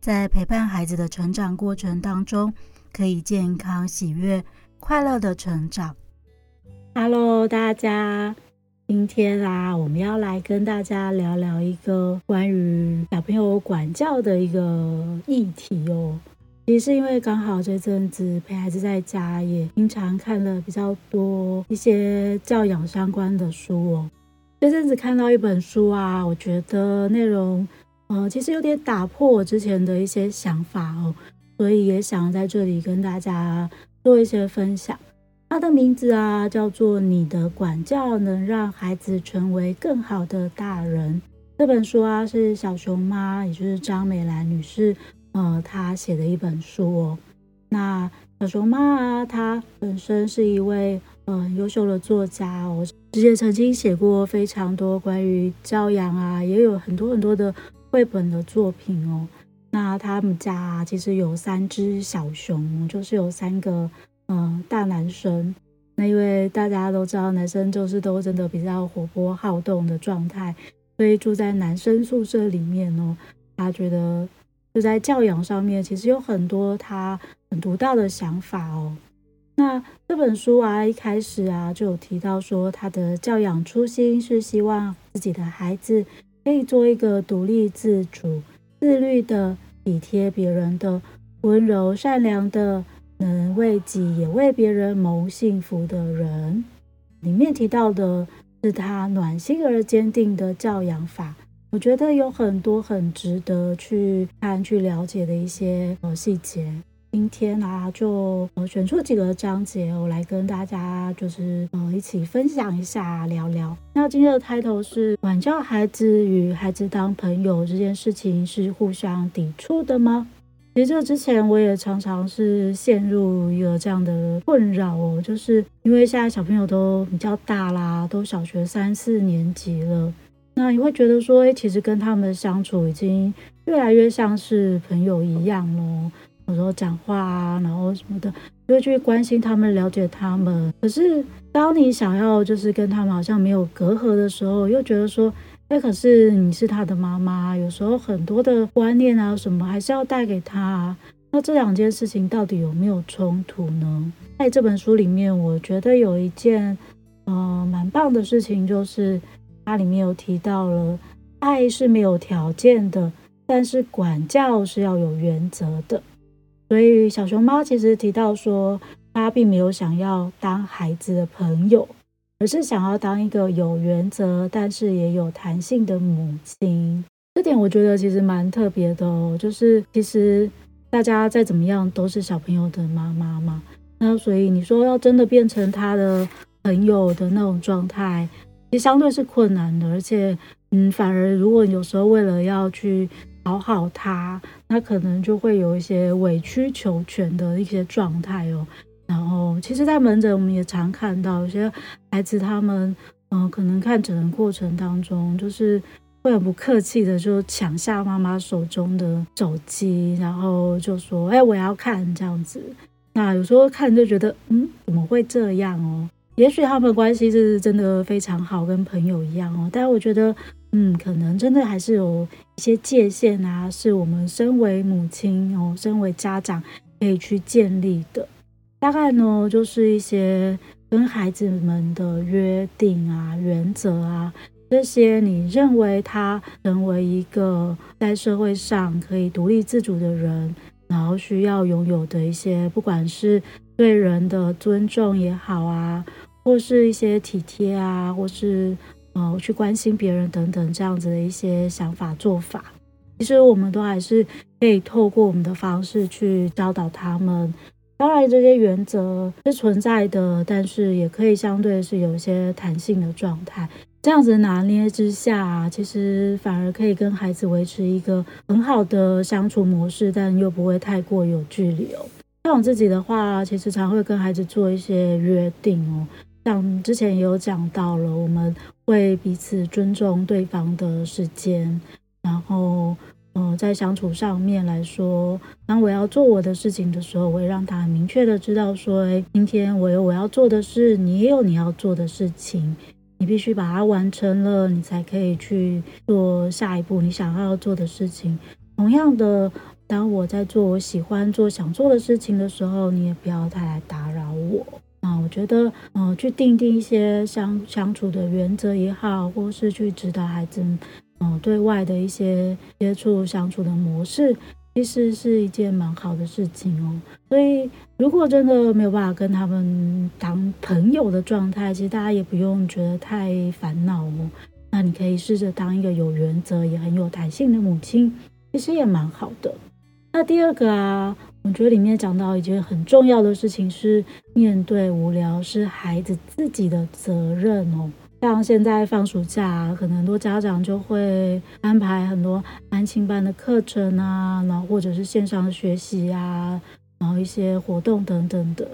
在陪伴孩子的成长过程当中，可以健康、喜悦、快乐的成长。Hello，大家，今天啊，我们要来跟大家聊聊一个关于小朋友管教的一个议题哦。其实是因为刚好这阵子陪孩子在家，也经常看了比较多一些教养相关的书哦。这阵子看到一本书啊，我觉得内容，呃，其实有点打破我之前的一些想法哦，所以也想在这里跟大家做一些分享。它的名字啊，叫做《你的管教能让孩子成为更好的大人》。这本书啊，是小熊妈，也就是张美兰女士，呃，她写的一本书哦。那小熊妈啊，她本身是一位呃优秀的作家哦。之前曾经写过非常多关于教养啊，也有很多很多的绘本的作品哦。那他们家，其实有三只小熊，就是有三个嗯、大男生。那因为大家都知道，男生就是都真的比较活泼好动的状态，所以住在男生宿舍里面哦。他觉得就在教养上面，其实有很多他很独到的想法哦。那这本书啊，一开始啊就有提到说，他的教养初心是希望自己的孩子可以做一个独立自主、自律的、体贴别人的、温柔善良的、能为己也为别人谋幸福的人。里面提到的是他暖心而坚定的教养法，我觉得有很多很值得去看、去了解的一些呃细节。今天啊，就呃选出几个章节，我来跟大家就是呃一起分享一下，聊聊。那今天的 title 是管教孩子与孩子当朋友这件事情是互相抵触的吗？其实这之前我也常常是陷入一个这样的困扰哦，就是因为现在小朋友都比较大啦，都小学三四年级了，那你会觉得说，哎，其实跟他们的相处已经越来越像是朋友一样咯。有时候讲话啊，然后什么的，就会去关心他们，了解他们。可是当你想要就是跟他们好像没有隔阂的时候，又觉得说，哎，可是你是他的妈妈，有时候很多的观念啊什么还是要带给他。那这两件事情到底有没有冲突呢？在这本书里面，我觉得有一件、呃、蛮棒的事情，就是它里面有提到了，爱是没有条件的，但是管教是要有原则的。所以小熊猫其实提到说，她并没有想要当孩子的朋友，而是想要当一个有原则但是也有弹性的母亲。这点我觉得其实蛮特别的哦，就是其实大家再怎么样都是小朋友的妈妈嘛，那所以你说要真的变成他的朋友的那种状态，其实相对是困难的，而且嗯，反而如果有时候为了要去讨好他，那可能就会有一些委曲求全的一些状态哦。然后，其实，在门诊我们也常看到有些孩子，他们嗯、可能看诊的过程当中，就是会很不客气的就抢下妈妈手中的手机，然后就说：“哎，我要看这样子。”那有时候看就觉得，嗯，怎么会这样哦？也许他们的关系是真的非常好，跟朋友一样哦。但我觉得。嗯，可能真的还是有一些界限啊，是我们身为母亲哦，身为家长可以去建立的。大概呢，就是一些跟孩子们的约定啊、原则啊，这些你认为他成为一个在社会上可以独立自主的人，然后需要拥有的一些，不管是对人的尊重也好啊，或是一些体贴啊，或是。呃，去关心别人等等这样子的一些想法做法，其实我们都还是可以透过我们的方式去教导他们。当然，这些原则是存在的，但是也可以相对是有一些弹性的状态。这样子拿捏之下，其实反而可以跟孩子维持一个很好的相处模式，但又不会太过有距离哦。像我自己的话，其实常会跟孩子做一些约定哦，像之前也有讲到了，我们会彼此尊重对方的时间，然后。嗯、呃，在相处上面来说，当我要做我的事情的时候，我会让他很明确的知道说，诶，今天我有我要做的事，你也有你要做的事情，你必须把它完成了，你才可以去做下一步你想要做的事情。同样的，当我在做我喜欢做、想做的事情的时候，你也不要太来打扰我。啊，我觉得，呃，去订定一些相相处的原则也好，或是去指导孩子。嗯，对外的一些接触相处的模式，其实是一件蛮好的事情哦。所以，如果真的没有办法跟他们当朋友的状态，其实大家也不用觉得太烦恼哦。那你可以试着当一个有原则也很有弹性的母亲，其实也蛮好的。那第二个啊，我觉得里面讲到一件很重要的事情是，面对无聊是孩子自己的责任哦。像现在放暑假，可能很多家长就会安排很多安亲班的课程啊，然后或者是线上的学习啊，然后一些活动等等的。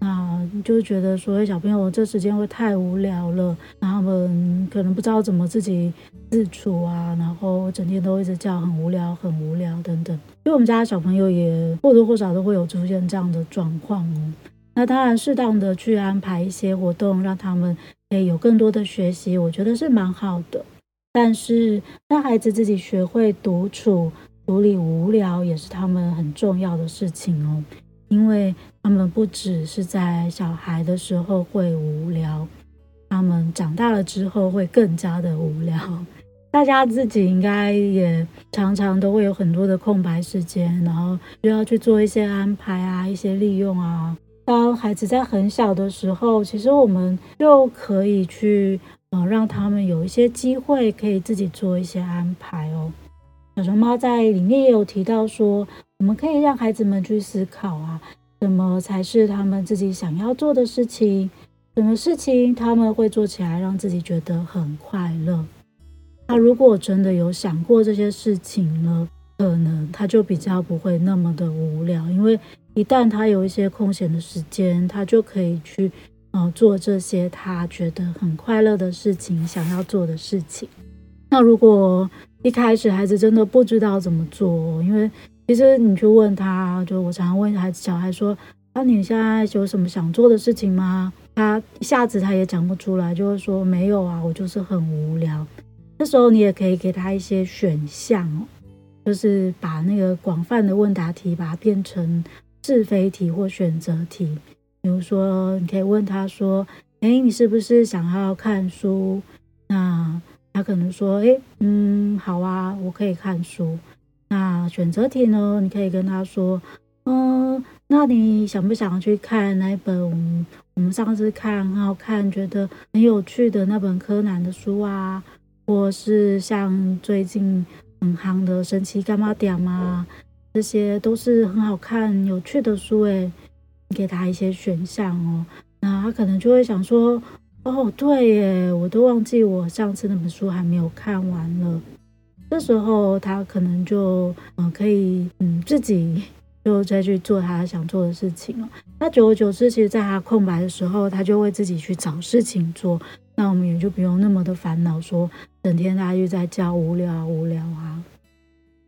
那就觉得说，小朋友这时间会太无聊了，然后他们可能不知道怎么自己自处啊，然后整天都一直叫很无聊、很无聊等等。因为我们家的小朋友也或多或少都会有出现这样的状况哦。那当然，适当的去安排一些活动，让他们。可以有更多的学习，我觉得是蛮好的。但是让孩子自己学会独处、处理无聊，也是他们很重要的事情哦。因为他们不只是在小孩的时候会无聊，他们长大了之后会更加的无聊。大家自己应该也常常都会有很多的空白时间，然后就要去做一些安排啊，一些利用啊。当孩子在很小的时候，其实我们就可以去呃让他们有一些机会，可以自己做一些安排哦。小熊猫在里面也有提到说，我们可以让孩子们去思考啊，什么才是他们自己想要做的事情，什么事情他们会做起来让自己觉得很快乐。他如果真的有想过这些事情呢，可能他就比较不会那么的无聊，因为。一旦他有一些空闲的时间，他就可以去呃做这些他觉得很快乐的事情，想要做的事情。那如果一开始孩子真的不知道怎么做，因为其实你去问他，就我常常问孩子小孩说：“那、你现在有什么想做的事情吗？”他一下子他也讲不出来，就会说：“没有啊，我就是很无聊。”这时候你也可以给他一些选项哦，就是把那个广泛的问答题把它变成。是非题或选择题，比如说，你可以问他说：“诶，你是不是想要看书？”那他可能说：“诶，嗯，好啊，我可以看书。”选择题呢？你可以跟他说：“嗯，那你想不想去看那本我们上次看很好看，觉得很有趣的那本柯南的书啊？或是像最近很夯的《神奇柑仔店》吗？”这些都是很好看、有趣的书诶，你给他一些选项哦，那他可能就会想说：“哦，对耶，我都忘记我上次那本书还没有看完了。”这时候他可能就嗯可以嗯自己就再去做他想做的事情了。那久而久之，其实在他空白的时候，他就会自己去找事情做。那我们也就不用那么的烦恼，说整天他就在叫无聊无聊啊。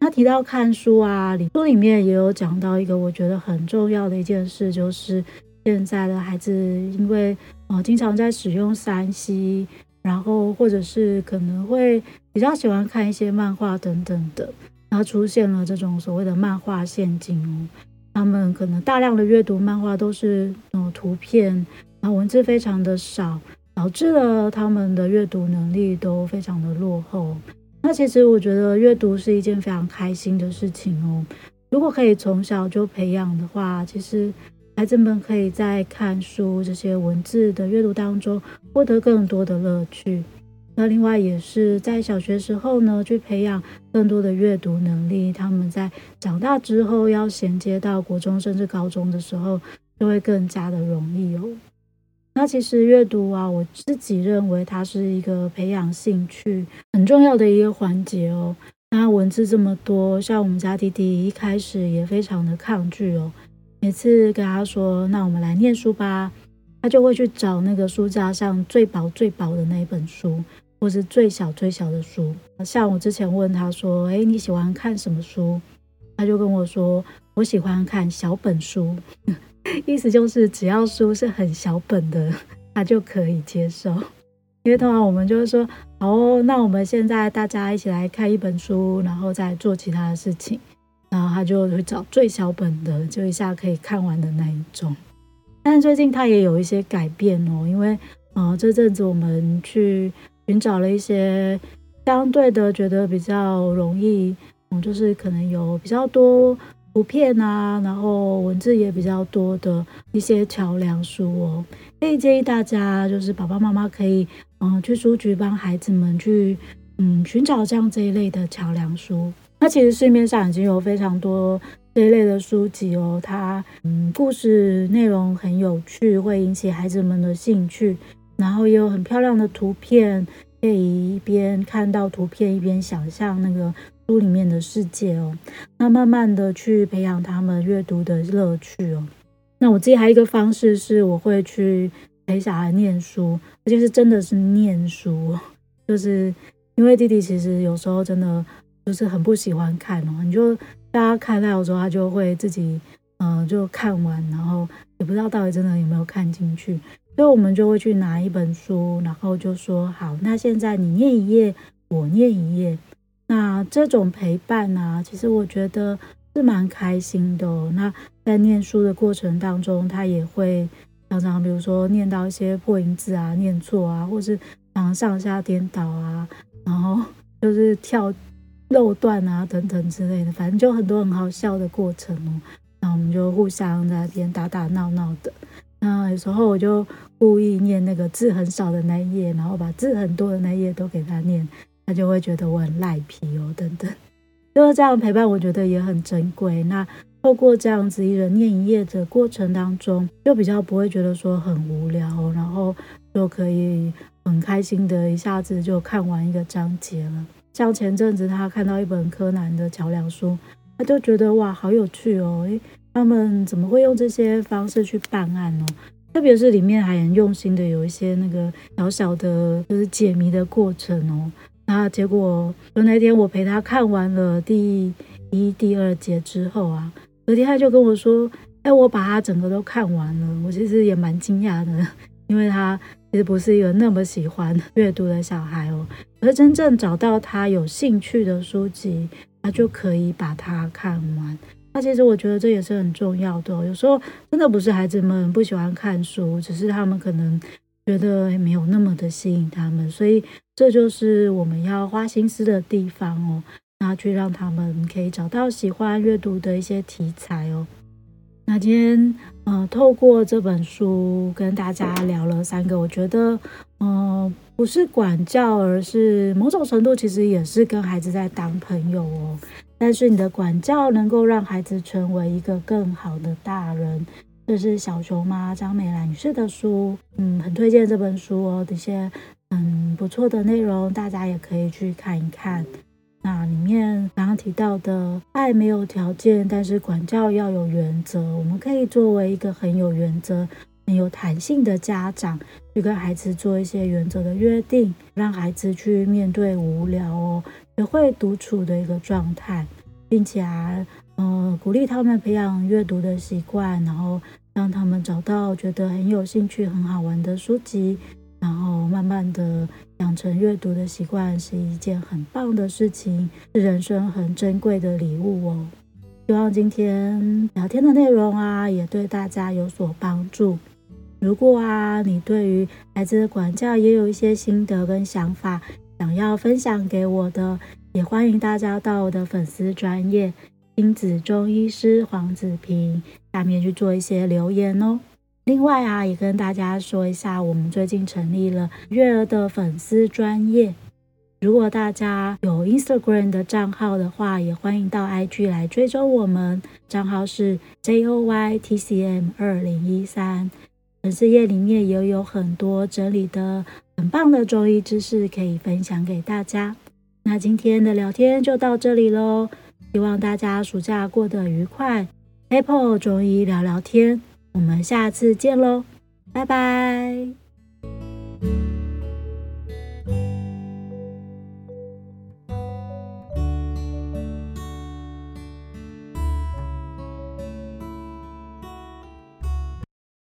他提到看书啊，书里面也有讲到一个我觉得很重要的一件事，就是现在的孩子因为呃经常在使用三 C，然后或者是可能会比较喜欢看一些漫画等等的，然后出现了这种所谓的漫画陷阱哦。他们可能大量的阅读漫画都是呃图片，然后文字非常的少，导致了他们的阅读能力都非常的落后。那其实我觉得阅读是一件非常开心的事情哦。如果可以从小就培养的话，其实孩子们可以在看书这些文字的阅读当中获得更多的乐趣。那另外也是在小学时候呢，去培养更多的阅读能力，他们在长大之后要衔接到国中甚至高中的时候，就会更加的容易哦。那其实阅读啊，我自己认为它是一个培养兴趣很重要的一个环节哦。那文字这么多，像我们家弟弟一开始也非常的抗拒哦。每次跟他说：“那我们来念书吧。”他就会去找那个书架上最薄最薄的那一本书，或是最小最小的书。像我之前问他说：“诶，你喜欢看什么书？”他就跟我说：“我喜欢看小本书。”意思就是只要书是很小本的，他就可以接受。因为通常我们就是说，哦，那我们现在大家一起来看一本书，然后再做其他的事情。然后他就会找最小本的，就一下可以看完的那一种。但是最近他也有一些改变哦，因为，呃，这阵子我们去寻找了一些相对的觉得比较容易，嗯，就是可能有比较多。图片啊，然后文字也比较多的一些桥梁书哦，可以建议大家，就是爸爸妈妈可以嗯去书局帮孩子们去嗯寻找这样这一类的桥梁书。那其实市面上已经有非常多这一类的书籍哦，它嗯故事内容很有趣，会引起孩子们的兴趣，然后也有很漂亮的图片，可以一边看到图片一边想象那个。书里面的世界哦，那慢慢的去培养他们阅读的乐趣哦。那我自己还有一个方式是，我会去陪小孩念书，而且是真的是念书，就是因为弟弟其实有时候真的就是很不喜欢看哦，你就大家看他有时候他就会自己嗯、呃、就看完，然后也不知道到底真的有没有看进去，所以我们就会去拿一本书，然后就说好，那现在你念一页，我念一页。那这种陪伴啊，其实我觉得是蛮开心的。那在念书的过程当中，他也会常常，比如说念到一些破音字啊、念错啊，或是常常上下颠倒啊，然后 就是跳漏段啊等等之类的，反正就很多很好笑的过程哦。那我们就互相在那边打打闹闹的。那有时候我就故意念那个字很少的那一页，然后把字很多的那一页都给他念。他就会觉得我很赖皮哦，等等，就是这样陪伴，我觉得也很珍贵。那透过这样子一人念一页的过程当中，就比较不会觉得说很无聊，然后就可以很开心的一下子就看完一个章节了。像前阵子他看到一本柯南的桥梁书，他就觉得哇，好有趣哦！诶，他们怎么会用这些方式去办案呢？特别是里面还很用心的有一些那个小小的，就是解谜的过程哦。那结果，就那天我陪他看完了第一、第二节之后啊，隔天他就跟我说：“哎，我把他整个都看完了。”我其实也蛮惊讶的，因为他其实不是一个那么喜欢阅读的小孩哦。而真正找到他有兴趣的书籍，他就可以把它看完。那其实我觉得这也是很重要的。有时候真的不是孩子们不喜欢看书，只是他们可能。觉得没有那么的吸引他们，所以这就是我们要花心思的地方哦。那去让他们可以找到喜欢阅读的一些题材哦。那今天呃，透过这本书跟大家聊了三个，我觉得呃，不是管教，而是某种程度其实也是跟孩子在当朋友哦。但是你的管教能够让孩子成为一个更好的大人。这是小熊妈张美兰女士的书，嗯，很推荐这本书哦，这些很不错的内容，大家也可以去看一看。那里面刚刚提到的爱没有条件，但是管教要有原则，我们可以作为一个很有原则、很有弹性的家长，去跟孩子做一些原则的约定，让孩子去面对无聊哦，学会独处的一个状态，并且啊。呃，鼓励他们培养阅读的习惯，然后让他们找到觉得很有兴趣、很好玩的书籍，然后慢慢的养成阅读的习惯，是一件很棒的事情，是人生很珍贵的礼物哦。希望今天聊天的内容啊，也对大家有所帮助。如果啊，你对于孩子的管教也有一些心得跟想法，想要分享给我的，也欢迎大家到我的粉丝专业。亲子中医师黄子平，下面去做一些留言哦。另外啊，也跟大家说一下，我们最近成立了月儿的粉丝专业。如果大家有 Instagram 的账号的话，也欢迎到 IG 来追踪我们，账号是 JOYTCM 二零一三。粉丝页里面也有很多整理的很棒的中医知识可以分享给大家。那今天的聊天就到这里喽，希望大家暑假过得愉快。Apple 中医聊聊天，我们下次见喽，拜拜。